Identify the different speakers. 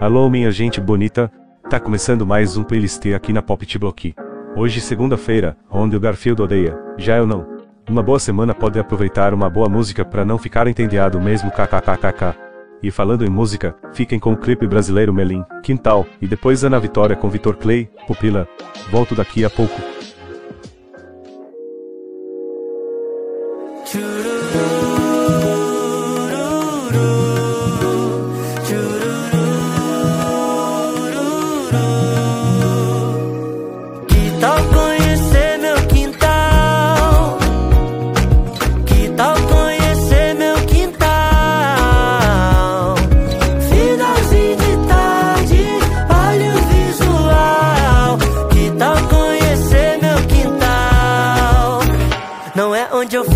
Speaker 1: Alô minha gente bonita, tá começando mais um playlist aqui na Pop Block. Hoje segunda-feira, onde o Garfield odeia, já eu não. Uma boa semana pode aproveitar uma boa música para não ficar entediado mesmo kkkk. E falando em música, fiquem com o clipe brasileiro Melim, Quintal, e depois Ana Vitória com Vitor Clay, Pupila. Volto daqui a pouco.
Speaker 2: Que tal conhecer meu quintal? Que tal conhecer meu quintal? Finalzinho de tarde, olha o visual. Que tal conhecer meu quintal? Não é onde eu fiz.